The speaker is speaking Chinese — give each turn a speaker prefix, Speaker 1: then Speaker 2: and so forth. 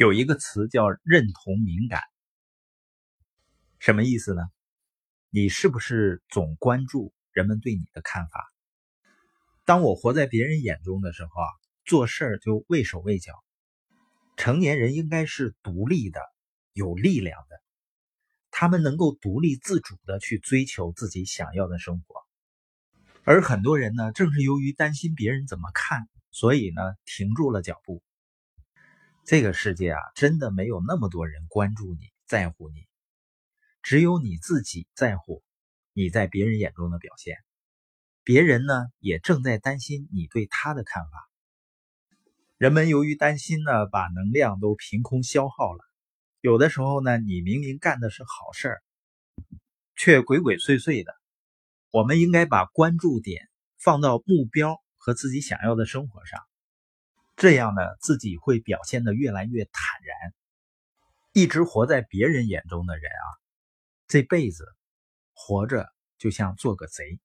Speaker 1: 有一个词叫认同敏感，什么意思呢？你是不是总关注人们对你的看法？当我活在别人眼中的时候啊，做事儿就畏手畏脚。成年人应该是独立的、有力量的，他们能够独立自主的去追求自己想要的生活。而很多人呢，正是由于担心别人怎么看，所以呢，停住了脚步。这个世界啊，真的没有那么多人关注你、在乎你，只有你自己在乎你在别人眼中的表现。别人呢，也正在担心你对他的看法。人们由于担心呢，把能量都凭空消耗了。有的时候呢，你明明干的是好事儿，却鬼鬼祟祟的。我们应该把关注点放到目标和自己想要的生活上。这样呢，自己会表现的越来越坦然。一直活在别人眼中的人啊，这辈子活着就像做个贼。